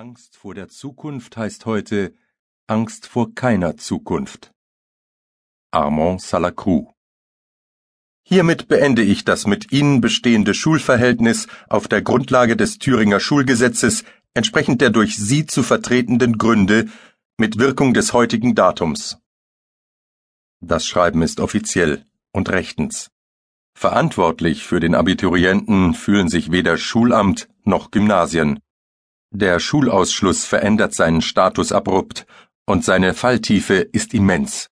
Angst vor der Zukunft heißt heute Angst vor keiner Zukunft. Armand Salacrou Hiermit beende ich das mit Ihnen bestehende Schulverhältnis auf der Grundlage des Thüringer Schulgesetzes entsprechend der durch Sie zu vertretenden Gründe mit Wirkung des heutigen Datums. Das Schreiben ist offiziell und rechtens. Verantwortlich für den Abiturienten fühlen sich weder Schulamt noch Gymnasien. Der Schulausschluss verändert seinen Status abrupt und seine Falltiefe ist immens.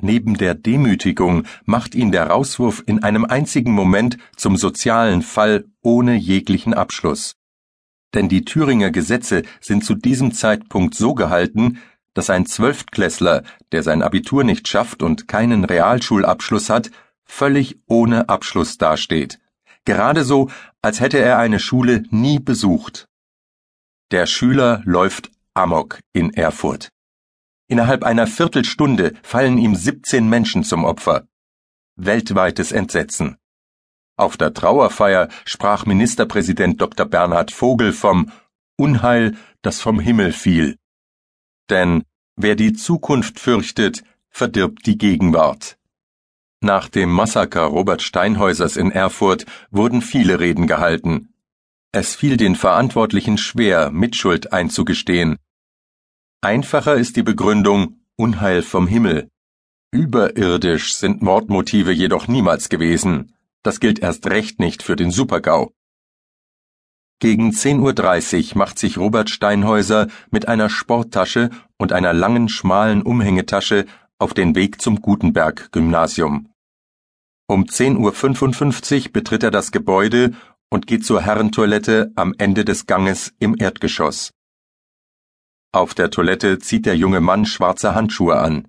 Neben der Demütigung macht ihn der Rauswurf in einem einzigen Moment zum sozialen Fall ohne jeglichen Abschluss. Denn die Thüringer Gesetze sind zu diesem Zeitpunkt so gehalten, dass ein Zwölftklässler, der sein Abitur nicht schafft und keinen Realschulabschluss hat, völlig ohne Abschluss dasteht. Gerade so, als hätte er eine Schule nie besucht. Der Schüler läuft Amok in Erfurt. Innerhalb einer Viertelstunde fallen ihm 17 Menschen zum Opfer. Weltweites Entsetzen. Auf der Trauerfeier sprach Ministerpräsident Dr. Bernhard Vogel vom Unheil, das vom Himmel fiel. Denn wer die Zukunft fürchtet, verdirbt die Gegenwart. Nach dem Massaker Robert Steinhäusers in Erfurt wurden viele Reden gehalten. Es fiel den Verantwortlichen schwer, Mitschuld einzugestehen. Einfacher ist die Begründung Unheil vom Himmel. Überirdisch sind Mordmotive jedoch niemals gewesen. Das gilt erst recht nicht für den Supergau. Gegen 10.30 Uhr macht sich Robert Steinhäuser mit einer Sporttasche und einer langen, schmalen Umhängetasche auf den Weg zum Gutenberg-Gymnasium. Um 10.55 Uhr betritt er das Gebäude und geht zur Herrentoilette am Ende des Ganges im Erdgeschoss. Auf der Toilette zieht der junge Mann schwarze Handschuhe an.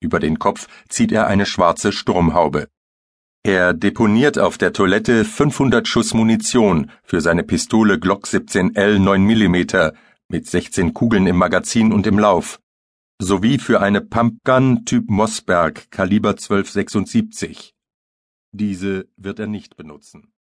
Über den Kopf zieht er eine schwarze Sturmhaube. Er deponiert auf der Toilette 500 Schuss Munition für seine Pistole Glock 17L 9 mm mit 16 Kugeln im Magazin und im Lauf, sowie für eine Pumpgun Typ Mossberg Kaliber 1276. Diese wird er nicht benutzen.